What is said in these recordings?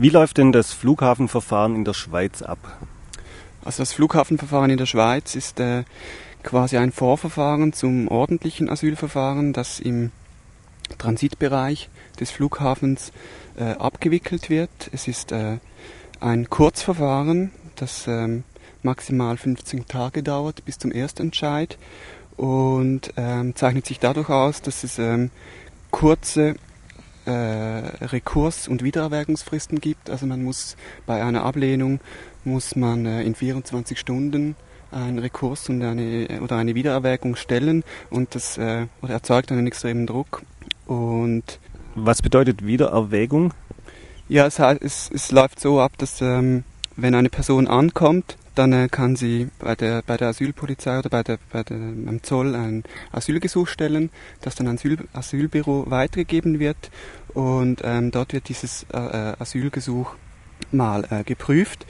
Wie läuft denn das Flughafenverfahren in der Schweiz ab? Also das Flughafenverfahren in der Schweiz ist äh, quasi ein Vorverfahren zum ordentlichen Asylverfahren, das im Transitbereich des Flughafens äh, abgewickelt wird. Es ist äh, ein Kurzverfahren, das ähm, maximal 15 Tage dauert bis zum Erstentscheid und ähm, zeichnet sich dadurch aus, dass es ähm, kurze äh, Rekurs- und Wiedererwägungsfristen gibt. Also man muss bei einer Ablehnung muss man äh, in 24 Stunden einen Rekurs und eine oder eine Wiedererwägung stellen und das äh, erzeugt einen extremen Druck. Und was bedeutet Wiedererwägung? Ja, es, es, es läuft so ab, dass ähm, wenn eine Person ankommt, dann äh, kann sie bei der, bei der Asylpolizei oder bei der, bei der, am Zoll ein Asylgesuch stellen, das dann ans Asyl, Asylbüro weitergegeben wird und ähm, dort wird dieses äh, äh, Asylgesuch mal äh, geprüft.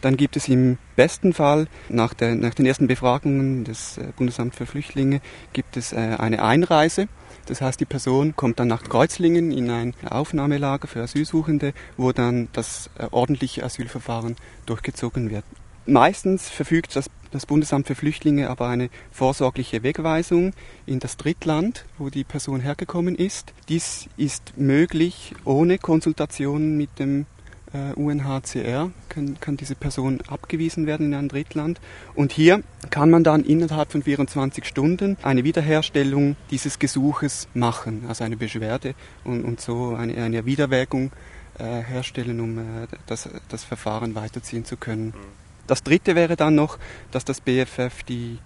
Dann gibt es im besten Fall nach, der, nach den ersten Befragungen des äh, Bundesamt für Flüchtlinge gibt es äh, eine Einreise. Das heißt, die Person kommt dann nach Kreuzlingen in ein Aufnahmelager für Asylsuchende, wo dann das ordentliche Asylverfahren durchgezogen wird. Meistens verfügt das, das, Bundesamt für Flüchtlinge aber eine vorsorgliche Wegweisung in das Drittland, wo die Person hergekommen ist. Dies ist möglich ohne Konsultation mit dem äh, UNHCR, kann, kann diese Person abgewiesen werden in ein Drittland. Und hier kann man dann innerhalb von 24 Stunden eine Wiederherstellung dieses Gesuches machen, also eine Beschwerde und, und so eine, eine Wiederwägung äh, herstellen, um äh, das, das Verfahren weiterziehen zu können. Mhm. Das dritte wäre dann noch, dass das BFF die,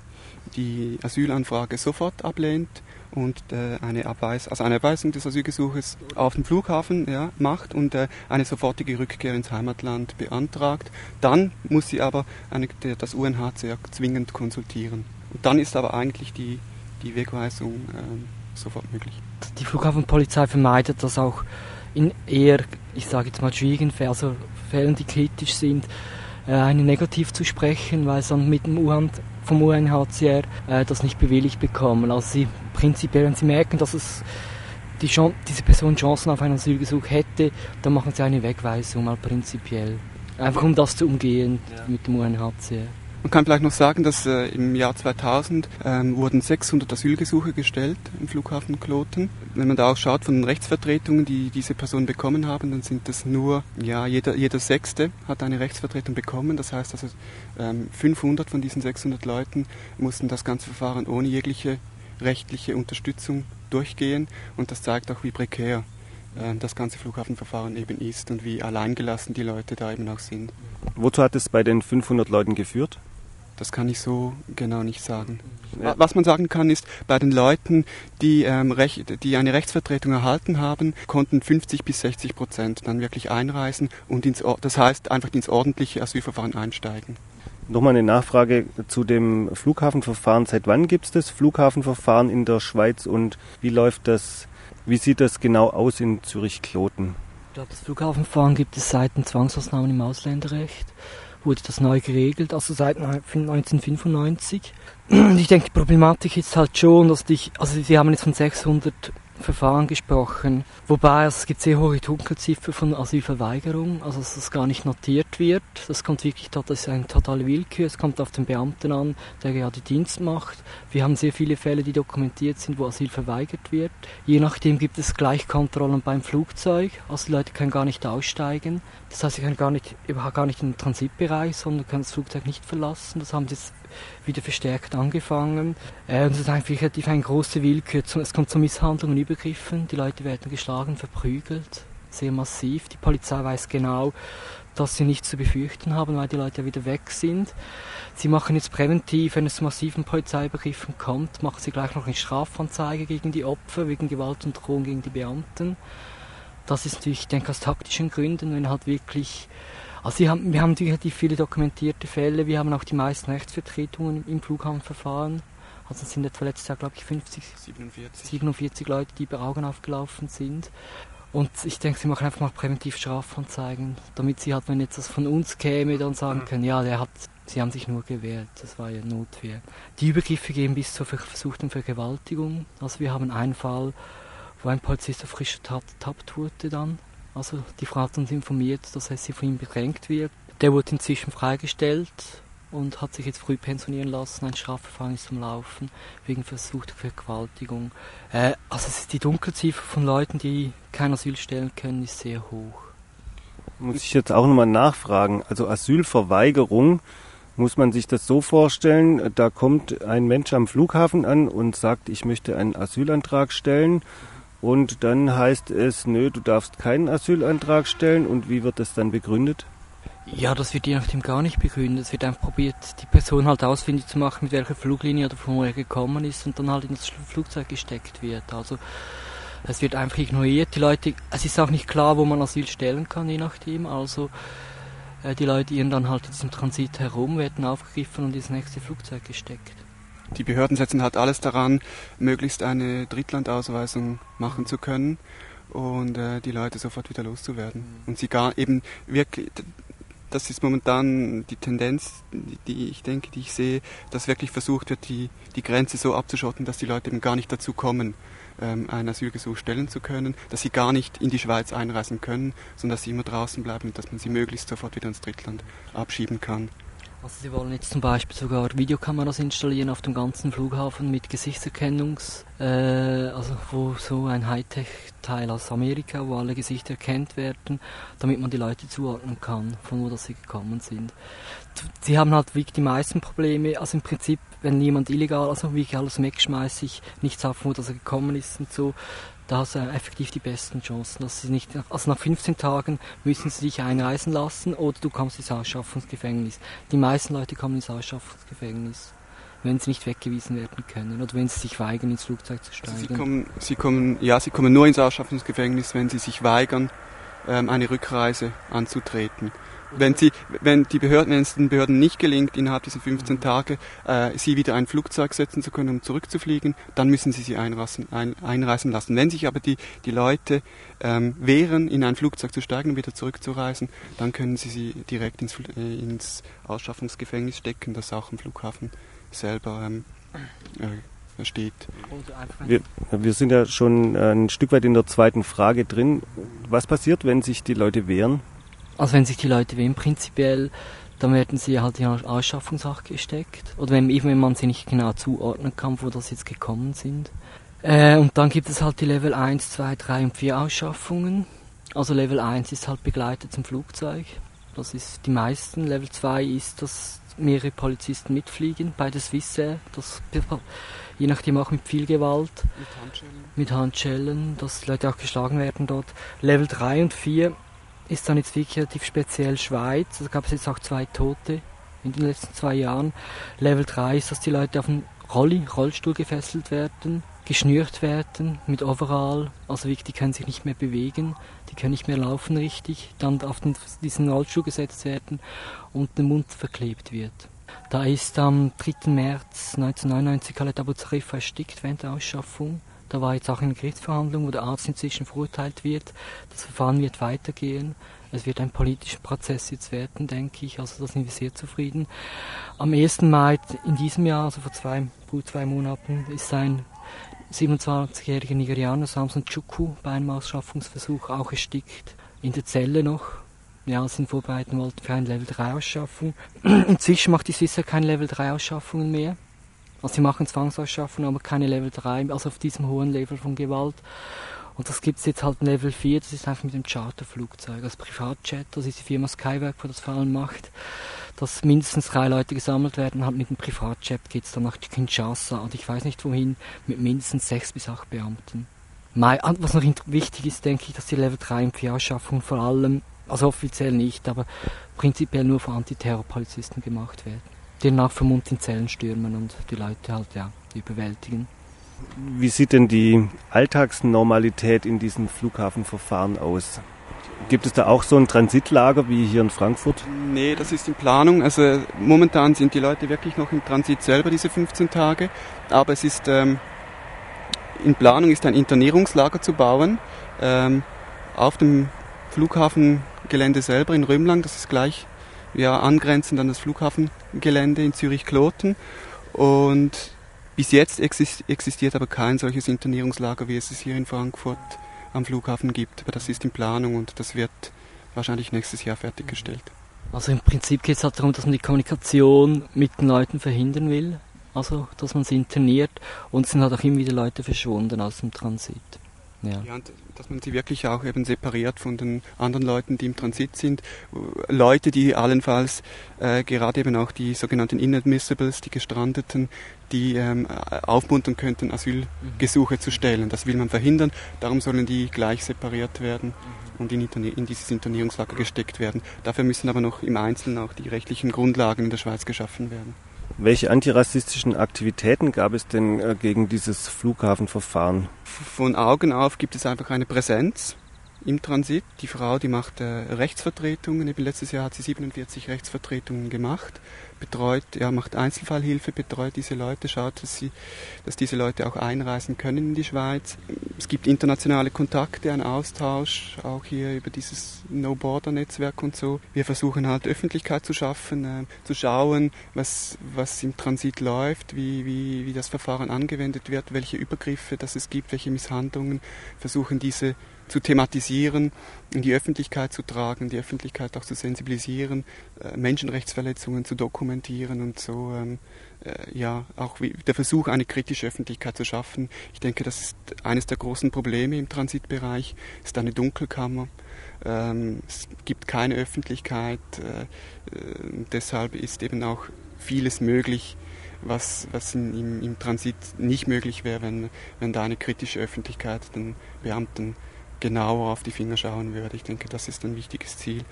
die Asylanfrage sofort ablehnt und äh, eine, Abweis also eine Abweisung des Asylgesuches auf dem Flughafen ja, macht und äh, eine sofortige Rückkehr ins Heimatland beantragt. Dann muss sie aber eine, der, das UNHCR zwingend konsultieren. Und dann ist aber eigentlich die, die Wegweisung äh, sofort möglich. Die Flughafenpolizei vermeidet das auch in eher, ich sage jetzt mal, schwierigen also Fällen, die kritisch sind, eine negativ zu sprechen, weil sie dann mit dem UHAN, vom UNHCR äh, das nicht bewilligt bekommen. Also sie prinzipiell, wenn sie merken, dass es die Chance, diese Person Chancen auf einen Asylgesuch hätte, dann machen sie eine Wegweisung mal prinzipiell. Einfach um das zu umgehen ja. mit dem UNHCR. Man kann vielleicht noch sagen, dass äh, im Jahr 2000 ähm, wurden 600 Asylgesuche gestellt im Flughafen Kloten. Wenn man da auch schaut von den Rechtsvertretungen, die diese Personen bekommen haben, dann sind das nur, ja, jeder, jeder Sechste hat eine Rechtsvertretung bekommen. Das heißt also, ähm, 500 von diesen 600 Leuten mussten das ganze Verfahren ohne jegliche rechtliche Unterstützung durchgehen. Und das zeigt auch, wie prekär äh, das ganze Flughafenverfahren eben ist und wie alleingelassen die Leute da eben auch sind. Wozu hat es bei den 500 Leuten geführt? Das kann ich so genau nicht sagen. Ja. Was man sagen kann, ist, bei den Leuten, die, ähm, Recht, die eine Rechtsvertretung erhalten haben, konnten 50 bis 60 Prozent dann wirklich einreisen und ins, das heißt einfach ins ordentliche Asylverfahren einsteigen. Nochmal eine Nachfrage zu dem Flughafenverfahren. Seit wann gibt es das Flughafenverfahren in der Schweiz und wie läuft das, wie sieht das genau aus in Zürich-Kloten? Das Flughafenverfahren gibt es seit den Zwangsausnahmen im Ausländerrecht wurde das neu geregelt, also seit 1995. Ich denke, die Problematik ist halt schon, dass dich, also Sie haben jetzt von 600 Verfahren gesprochen. Wobei also es gibt sehr hohe Dunkelziffer von Asylverweigerung, also dass das gar nicht notiert wird. Das kommt wirklich, das ist eine totale Willkür. Es kommt auf den Beamten an, der gerade Dienst macht. Wir haben sehr viele Fälle, die dokumentiert sind, wo Asyl verweigert wird. Je nachdem gibt es Gleichkontrollen beim Flugzeug. Also die Leute können gar nicht aussteigen. Das heißt, sie können gar nicht, überhaupt gar nicht in den Transitbereich, sondern können das Flugzeug nicht verlassen. Das haben sie jetzt wieder verstärkt angefangen. Äh, und es ist einfach relativ eine große Willkür. Es kommt zu Misshandlungen, Übergriffen. Die Leute werden geschlagen, verprügelt, sehr massiv. Die Polizei weiß genau, dass sie nichts zu befürchten haben, weil die Leute ja wieder weg sind. Sie machen jetzt präventiv, wenn es zu massiven Polizeiübergriffen kommt, machen sie gleich noch eine Strafanzeige gegen die Opfer wegen Gewalt und Drohung gegen die Beamten. Das ist natürlich, ich denke, aus taktischen Gründen, wenn halt wirklich also haben, wir haben relativ viele dokumentierte Fälle. Wir haben auch die meisten Rechtsvertretungen im Flughafenverfahren. Also es sind etwa letztes Jahr, glaube ich, 50, 47. 47 Leute, die bei Augen aufgelaufen sind. Und ich denke, sie machen einfach mal präventiv Strafanzeigen, damit sie halt, wenn jetzt das von uns käme, dann sagen können, ja, der hat, sie haben sich nur gewehrt, das war ja Notwehr. Die Übergriffe gehen bis zur versuchten Vergewaltigung. Also wir haben einen Fall, wo ein Polizist auf frischer Tat ertappt wurde dann Also die Frau hat uns informiert, dass sie von ihm bedrängt wird. Der wurde inzwischen freigestellt und hat sich jetzt früh pensionieren lassen. Ein Strafverfahren ist zum Laufen wegen versuchter Vergewaltigung. Äh, also die Dunkelziffer von Leuten, die kein Asyl stellen können, ist sehr hoch. Muss ich jetzt auch nochmal nachfragen. Also Asylverweigerung, muss man sich das so vorstellen, da kommt ein Mensch am Flughafen an und sagt, ich möchte einen Asylantrag stellen. Und dann heißt es, nö, du darfst keinen Asylantrag stellen. Und wie wird das dann begründet? Ja, das wird je nachdem gar nicht begründet. Es wird einfach probiert, die Person halt ausfindig zu machen, mit welcher Fluglinie oder von wo er gekommen ist und dann halt in das Flugzeug gesteckt wird. Also es wird einfach ignoriert. Die Leute, es ist auch nicht klar, wo man Asyl stellen kann, je nachdem. Also äh, die Leute irren dann halt in diesem Transit herum, werden aufgegriffen und ins nächste Flugzeug gesteckt. Die Behörden setzen halt alles daran, möglichst eine Drittlandausweisung machen zu können und äh, die Leute sofort wieder loszuwerden. Mhm. Und sie gar eben wirklich, das ist momentan die Tendenz, die ich denke, die ich sehe, dass wirklich versucht wird, die, die Grenze so abzuschotten, dass die Leute eben gar nicht dazu kommen, ähm, ein Asylgesuch stellen zu können, dass sie gar nicht in die Schweiz einreisen können, sondern dass sie immer draußen bleiben und dass man sie möglichst sofort wieder ins Drittland abschieben kann. Also Sie wollen jetzt zum Beispiel sogar Videokameras installieren auf dem ganzen Flughafen mit Gesichtserkennungs, also wo so ein Hightech-Teil aus Amerika, wo alle Gesichter erkannt werden, damit man die Leute zuordnen kann, von wo das sie gekommen sind. Sie haben halt wirklich die meisten Probleme, also im Prinzip, wenn jemand illegal, also wie ich alles wegschmeiße, ich nichts auf, wo das er gekommen ist und so, da hast du effektiv die besten Chancen. Dass sie nicht, also nach 15 Tagen müssen sie dich einreisen lassen oder du kommst ins Ausschaffungsgefängnis. Die meisten Leute kommen ins Ausschaffungsgefängnis, wenn sie nicht weggewiesen werden können oder wenn sie sich weigern, ins Flugzeug zu steigen. Also sie, kommen, sie, kommen, ja, sie kommen nur ins Ausschaffungsgefängnis, wenn sie sich weigern, ähm, eine Rückreise anzutreten wenn sie, wenn die Behörden, wenn es den Behörden nicht gelingt, innerhalb dieser 15 Tage äh, sie wieder ein Flugzeug setzen zu können, um zurückzufliegen, dann müssen sie sie einreisen, ein, einreisen lassen. Wenn sich aber die, die Leute ähm, wehren, in ein Flugzeug zu steigen und wieder zurückzureisen, dann können sie sie direkt ins, äh, ins Ausschaffungsgefängnis stecken, das auch im Flughafen selber ähm, äh, steht. Wir, wir, sind ja schon ein Stück weit in der zweiten Frage drin. Was passiert, wenn sich die Leute wehren? Also wenn sich die Leute wem prinzipiell, dann werden sie halt in Ausschaffungshaft gesteckt. Oder wenn, eben wenn man sie nicht genau zuordnen kann, wo das jetzt gekommen sind. Äh, und dann gibt es halt die Level 1, 2, 3 und 4 Ausschaffungen. Also Level 1 ist halt begleitet zum Flugzeug. Das ist die meisten. Level 2 ist, dass mehrere Polizisten mitfliegen bei der Swissair. Das je nachdem auch mit viel Gewalt. Mit Handschellen. Mit Handschellen, dass Leute auch geschlagen werden dort. Level 3 und 4 ist dann jetzt wirklich relativ speziell Schweiz. Da gab es jetzt auch zwei Tote in den letzten zwei Jahren. Level 3 ist, dass die Leute auf einen Rolli, Rollstuhl gefesselt werden, geschnürt werden mit Overall. Also wirklich, die können sich nicht mehr bewegen, die können nicht mehr laufen richtig. Dann auf den, diesen Rollstuhl gesetzt werden und der Mund verklebt wird. Da ist am 3. März 1999 Khaled Abu Zarif erstickt während der Ausschaffung. Da war jetzt auch eine Gerichtsverhandlung, wo der Arzt inzwischen verurteilt wird. Das Verfahren wird weitergehen. Es wird ein politischer Prozess jetzt werden, denke ich. Also da sind wir sehr zufrieden. Am 1. Mai in diesem Jahr, also vor zwei, gut zwei Monaten, ist ein 27-jähriger Nigerianer, Samson Chuku, bei einem Ausschaffungsversuch auch erstickt. In der Zelle noch. Ja, sind vorbereiten wollten für eine Level 3 Ausschaffung. Inzwischen macht die Swissair keine Level 3 Ausschaffungen mehr. Also sie machen Zwangsausschaffung, aber keine Level 3, also auf diesem hohen Level von Gewalt. Und das gibt es jetzt halt Level 4, das ist einfach mit dem Charterflugzeug, als Privatjet, das ist die Firma Skywerk, die das vor allem macht, dass mindestens drei Leute gesammelt werden, halt mit dem Privatjet geht es dann nach Kinshasa und ich weiß nicht wohin, mit mindestens sechs bis acht Beamten. Was noch wichtig ist, denke ich, dass die Level 3 und 4 Ausschaffung vor allem, also offiziell nicht, aber prinzipiell nur von Antiterrorpolizisten gemacht werden die nach in Zellen stürmen und die Leute halt ja überwältigen. Wie sieht denn die Alltagsnormalität in diesem Flughafenverfahren aus? Gibt es da auch so ein Transitlager wie hier in Frankfurt? Nee, das ist in Planung. Also momentan sind die Leute wirklich noch im Transit selber, diese 15 Tage. Aber es ist ähm, in Planung, ist ein Internierungslager zu bauen ähm, auf dem Flughafengelände selber in Römlang. Das ist gleich ja, angrenzend an das Flughafengelände in Zürich-Kloten. Und bis jetzt existiert aber kein solches Internierungslager, wie es es hier in Frankfurt am Flughafen gibt. Aber das ist in Planung und das wird wahrscheinlich nächstes Jahr fertiggestellt. Also im Prinzip geht es halt darum, dass man die Kommunikation mit den Leuten verhindern will. Also, dass man sie interniert und es sind halt auch immer wieder Leute verschwunden aus dem Transit. Ja. ja, und dass man sie wirklich auch eben separiert von den anderen Leuten, die im Transit sind. Leute, die allenfalls äh, gerade eben auch die sogenannten Inadmissibles, die Gestrandeten, die ähm, aufmuntern könnten, Asylgesuche zu stellen. Das will man verhindern. Darum sollen die gleich separiert werden und in, in dieses Internierungslager gesteckt werden. Dafür müssen aber noch im Einzelnen auch die rechtlichen Grundlagen in der Schweiz geschaffen werden. Welche antirassistischen Aktivitäten gab es denn äh, gegen dieses Flughafenverfahren? Von Augen auf gibt es einfach eine Präsenz im Transit. Die Frau, die macht äh, Rechtsvertretungen. Eben letztes Jahr hat sie 47 Rechtsvertretungen gemacht, betreut, ja, macht Einzelfallhilfe, betreut diese Leute, schaut, dass, sie, dass diese Leute auch einreisen können in die Schweiz. Es gibt internationale Kontakte, einen Austausch, auch hier über dieses No-Border-Netzwerk und so. Wir versuchen halt Öffentlichkeit zu schaffen, äh, zu schauen, was, was im Transit läuft, wie, wie, wie das Verfahren angewendet wird, welche Übergriffe das es gibt, welche Misshandlungen, versuchen diese zu thematisieren, in die Öffentlichkeit zu tragen, die Öffentlichkeit auch zu sensibilisieren, äh, Menschenrechtsverletzungen zu dokumentieren und so ähm, äh, ja auch wie, der Versuch, eine kritische Öffentlichkeit zu schaffen. Ich denke, das ist eines der großen Probleme im Transitbereich, es ist eine Dunkelkammer. Ähm, es gibt keine Öffentlichkeit, äh, äh, deshalb ist eben auch vieles möglich, was, was in, im, im, Transit nicht möglich wäre, wenn, wenn da eine kritische Öffentlichkeit den Beamten genauer auf die Finger schauen würde. Ich denke, das ist ein wichtiges Ziel.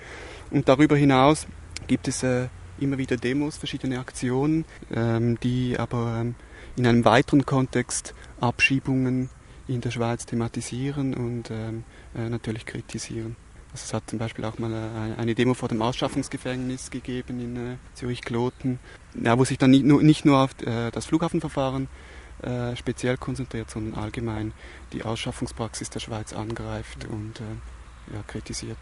Und darüber hinaus gibt es äh, immer wieder Demos, verschiedene Aktionen, ähm, die aber ähm, in einem weiteren Kontext Abschiebungen in der Schweiz thematisieren und ähm, äh, natürlich kritisieren. Also es hat zum Beispiel auch mal äh, eine Demo vor dem Ausschaffungsgefängnis gegeben in äh, Zürich-Kloten, ja, wo sich dann nicht nur, nicht nur auf äh, das Flughafenverfahren äh, speziell konzentriert, sondern allgemein die Ausschaffungspraxis der Schweiz angreift und äh, ja, kritisiert.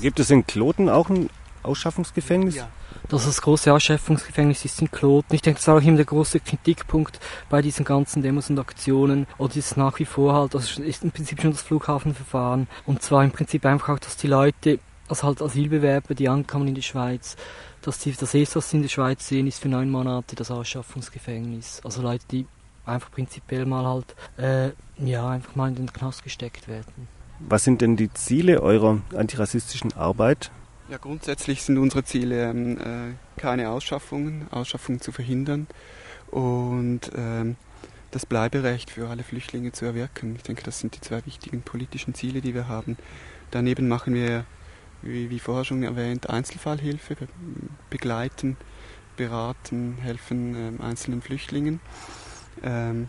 Gibt es in Kloten auch ein Ausschaffungsgefängnis? Ja. Das, das große Ausschaffungsgefängnis ist in Kloten. Ich denke, das ist auch immer der große Kritikpunkt bei diesen ganzen Demos und Aktionen. Oder ist nach wie vor halt, das ist im Prinzip schon das Flughafenverfahren. Und zwar im Prinzip einfach auch, dass die Leute, also halt Asylbewerber, die ankommen in die Schweiz, dass die, das erste, was sie in der Schweiz sehen, ist für neun Monate das Ausschaffungsgefängnis. Also Leute, die einfach prinzipiell mal halt, äh, ja, einfach mal in den Knast gesteckt werden. Was sind denn die Ziele eurer antirassistischen Arbeit? Ja, grundsätzlich sind unsere Ziele ähm, äh, keine Ausschaffungen, Ausschaffungen zu verhindern und ähm, das Bleiberecht für alle Flüchtlinge zu erwirken. Ich denke, das sind die zwei wichtigen politischen Ziele, die wir haben. Daneben machen wir, wie, wie vorher schon erwähnt, Einzelfallhilfe, wir begleiten, beraten, helfen ähm, einzelnen Flüchtlingen. Ähm,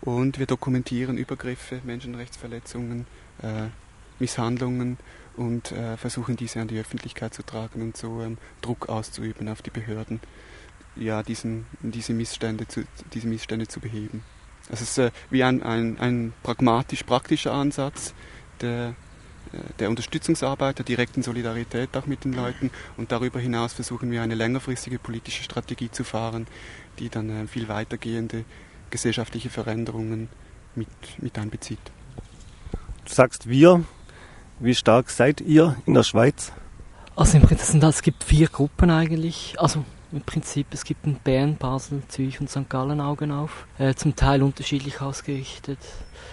und wir dokumentieren Übergriffe, Menschenrechtsverletzungen, äh, Misshandlungen und äh, versuchen diese an die Öffentlichkeit zu tragen und so ähm, Druck auszuüben auf die Behörden, ja, diesen, diese, Missstände zu, diese Missstände zu beheben. Das ist äh, wie ein, ein, ein pragmatisch-praktischer Ansatz der, äh, der Unterstützungsarbeit, der direkten Solidarität auch mit den Leuten und darüber hinaus versuchen wir eine längerfristige politische Strategie zu fahren, die dann äh, viel weitergehende gesellschaftliche Veränderungen mit, mit einbezieht. Du sagst wir, wie stark seid ihr in der Schweiz? Also im Prinzip es gibt vier Gruppen eigentlich. Also im Prinzip es gibt in Bern, Basel, Zürich und St. Gallen Augen auf. Äh, zum Teil unterschiedlich ausgerichtet.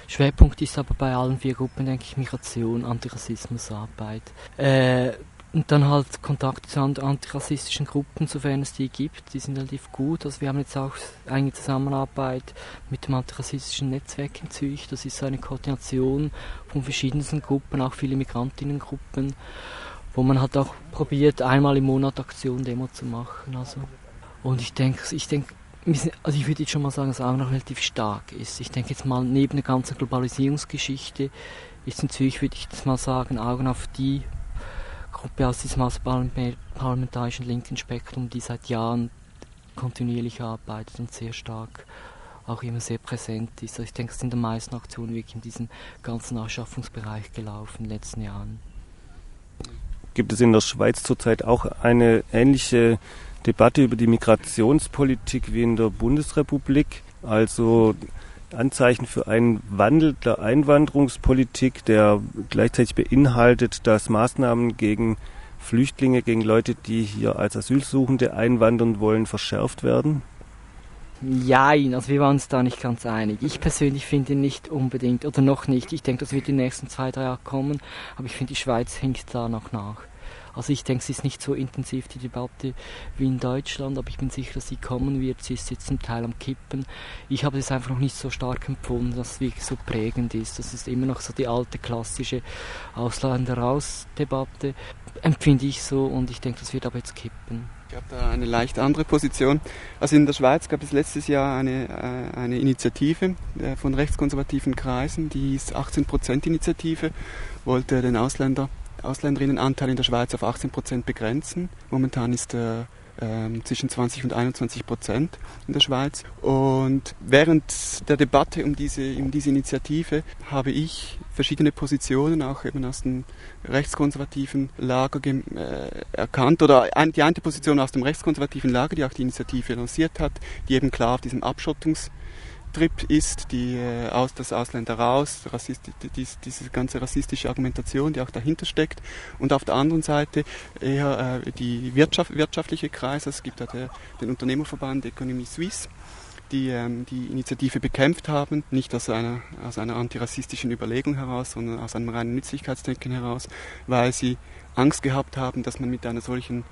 Schwerpunkt ist aber bei allen vier Gruppen, denke ich, Migration, Antirassismusarbeit. Äh, und dann halt Kontakte zu antirassistischen Gruppen, sofern es die gibt, die sind relativ gut. Also wir haben jetzt auch eine Zusammenarbeit mit dem antirassistischen Netzwerk in Zürich. Das ist eine Koordination von verschiedensten Gruppen, auch viele Migrantinnengruppen, wo man halt auch probiert, einmal im Monat Aktion Demo zu machen. Also. Und ich denke, ich denke, also ich würde jetzt schon mal sagen, dass es auch noch relativ stark ist. Ich denke jetzt mal, neben der ganzen Globalisierungsgeschichte ist in Zürich, würde ich jetzt mal sagen, Augen auf die Gruppe aus diesem parlamentarischen linken Spektrum, die seit Jahren kontinuierlich arbeitet und sehr stark auch immer sehr präsent ist. Also ich denke, es sind die meisten Aktionen wirklich in diesem ganzen Ausschaffungsbereich gelaufen in den letzten Jahren. Gibt es in der Schweiz zurzeit auch eine ähnliche Debatte über die Migrationspolitik wie in der Bundesrepublik? Also Anzeichen für einen Wandel der Einwanderungspolitik, der gleichzeitig beinhaltet, dass Maßnahmen gegen Flüchtlinge, gegen Leute, die hier als Asylsuchende einwandern wollen, verschärft werden? Nein, also wir waren uns da nicht ganz einig. Ich persönlich finde nicht unbedingt, oder noch nicht. Ich denke, das wird die nächsten zwei, drei Jahre kommen, aber ich finde, die Schweiz hinkt da noch nach. Also ich denke, sie ist nicht so intensiv, die Debatte, wie in Deutschland, aber ich bin sicher, dass sie kommen wird. Sie ist jetzt zum Teil am Kippen. Ich habe es einfach noch nicht so stark empfunden, dass es wirklich so prägend ist. Das ist immer noch so die alte klassische Ausländer-Raus-Debatte, empfinde ich so und ich denke, das wird aber jetzt kippen. Ich habe da eine leicht andere Position. Also in der Schweiz gab es letztes Jahr eine, äh, eine Initiative äh, von rechtskonservativen Kreisen, die hieß 18%-Initiative, wollte den Ausländer Ausländerinnenanteil in der Schweiz auf 18 Prozent begrenzen. Momentan ist er ähm, zwischen 20 und 21 Prozent in der Schweiz. Und während der Debatte um diese, um diese Initiative habe ich verschiedene Positionen auch eben aus dem rechtskonservativen Lager äh, erkannt oder ein, die eine Position aus dem rechtskonservativen Lager, die auch die Initiative lanciert hat, die eben klar auf diesem Abschottungs Trip ist, die äh, aus das Ausländer raus, Rassist, die, diese ganze rassistische Argumentation, die auch dahinter steckt. Und auf der anderen Seite eher äh, die Wirtschaft, wirtschaftliche Kreise. Es gibt da der, den Unternehmerverband Economie Suisse, die ähm, die Initiative bekämpft haben, nicht aus einer, aus einer antirassistischen Überlegung heraus, sondern aus einem reinen Nützlichkeitsdenken heraus, weil sie Angst gehabt haben, dass man mit einer solchen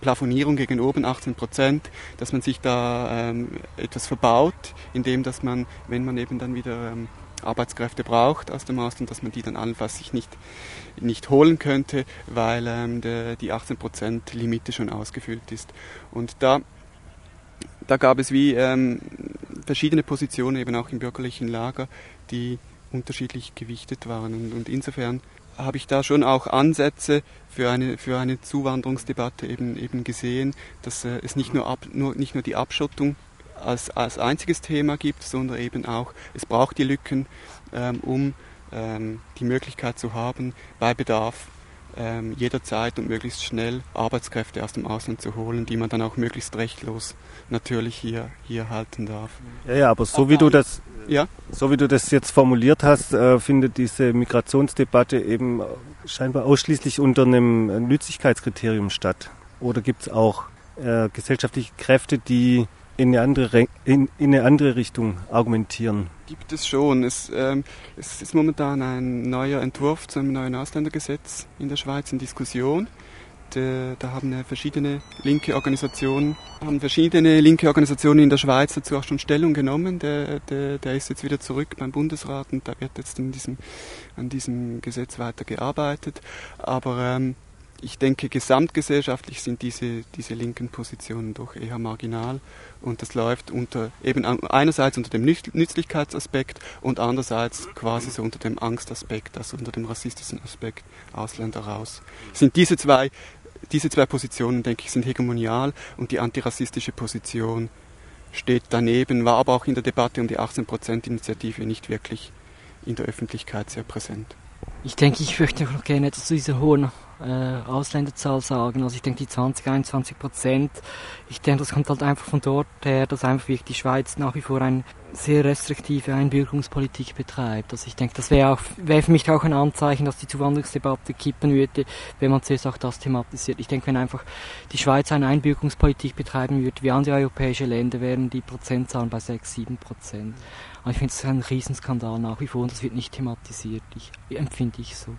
Plafonierung gegen oben 18 Prozent, dass man sich da ähm, etwas verbaut, indem dass man, wenn man eben dann wieder ähm, Arbeitskräfte braucht aus dem Ausland, dass man die dann allenfalls sich nicht, nicht holen könnte, weil ähm, der, die 18 Prozent Limite schon ausgefüllt ist. Und da, da gab es wie ähm, verschiedene Positionen eben auch im bürgerlichen Lager, die unterschiedlich gewichtet waren. Und, und insofern habe ich da schon auch Ansätze für eine, für eine Zuwanderungsdebatte eben, eben gesehen, dass äh, es nicht nur, ab, nur, nicht nur die Abschottung als, als einziges Thema gibt, sondern eben auch, es braucht die Lücken, ähm, um ähm, die Möglichkeit zu haben, bei Bedarf ähm, jederzeit und möglichst schnell Arbeitskräfte aus dem Ausland zu holen, die man dann auch möglichst rechtlos natürlich hier, hier halten darf. Ja, ja, aber so wie du das ja. So wie du das jetzt formuliert hast, äh, findet diese Migrationsdebatte eben scheinbar ausschließlich unter einem Nützlichkeitskriterium statt. Oder gibt es auch äh, gesellschaftliche Kräfte, die in eine, andere, in, in, eine andere Richtung argumentieren? Gibt es schon. Es, ähm, es ist momentan ein neuer Entwurf zu einem neuen Ausländergesetz in der Schweiz in Diskussion da haben verschiedene linke Organisationen, haben verschiedene linke Organisationen in der Schweiz dazu auch schon Stellung genommen. Der, der, der ist jetzt wieder zurück beim Bundesrat und da wird jetzt diesem, an diesem Gesetz weiter gearbeitet. Aber ähm, ich denke, gesamtgesellschaftlich sind diese, diese linken Positionen doch eher marginal und das läuft unter eben einerseits unter dem Nützlichkeitsaspekt und andererseits quasi so unter dem Angstaspekt, also unter dem rassistischen Aspekt Ausländer raus. Sind diese zwei diese zwei Positionen, denke ich, sind hegemonial und die antirassistische Position steht daneben, war aber auch in der Debatte um die 18%-Initiative nicht wirklich in der Öffentlichkeit sehr präsent. Ich denke, ich möchte noch gerne etwas zu dieser hohen äh, Ausländerzahl sagen. Also ich denke, die 20, 21 Prozent, ich denke, das kommt halt einfach von dort her, dass einfach wirklich die Schweiz nach wie vor eine sehr restriktive Einbürgerungspolitik betreibt. Also ich denke, das wäre auch, für mich auch ein Anzeichen, dass die Zuwanderungsdebatte kippen würde, wenn man zuerst auch das thematisiert. Ich denke, wenn einfach die Schweiz eine Einbürgerungspolitik betreiben würde, wie andere europäische Länder, wären die Prozentzahlen bei 6, 7 Prozent. Aber ich finde, es ist ein Riesenskandal nach wie vor und das wird nicht thematisiert. Ich, empfinde ich so.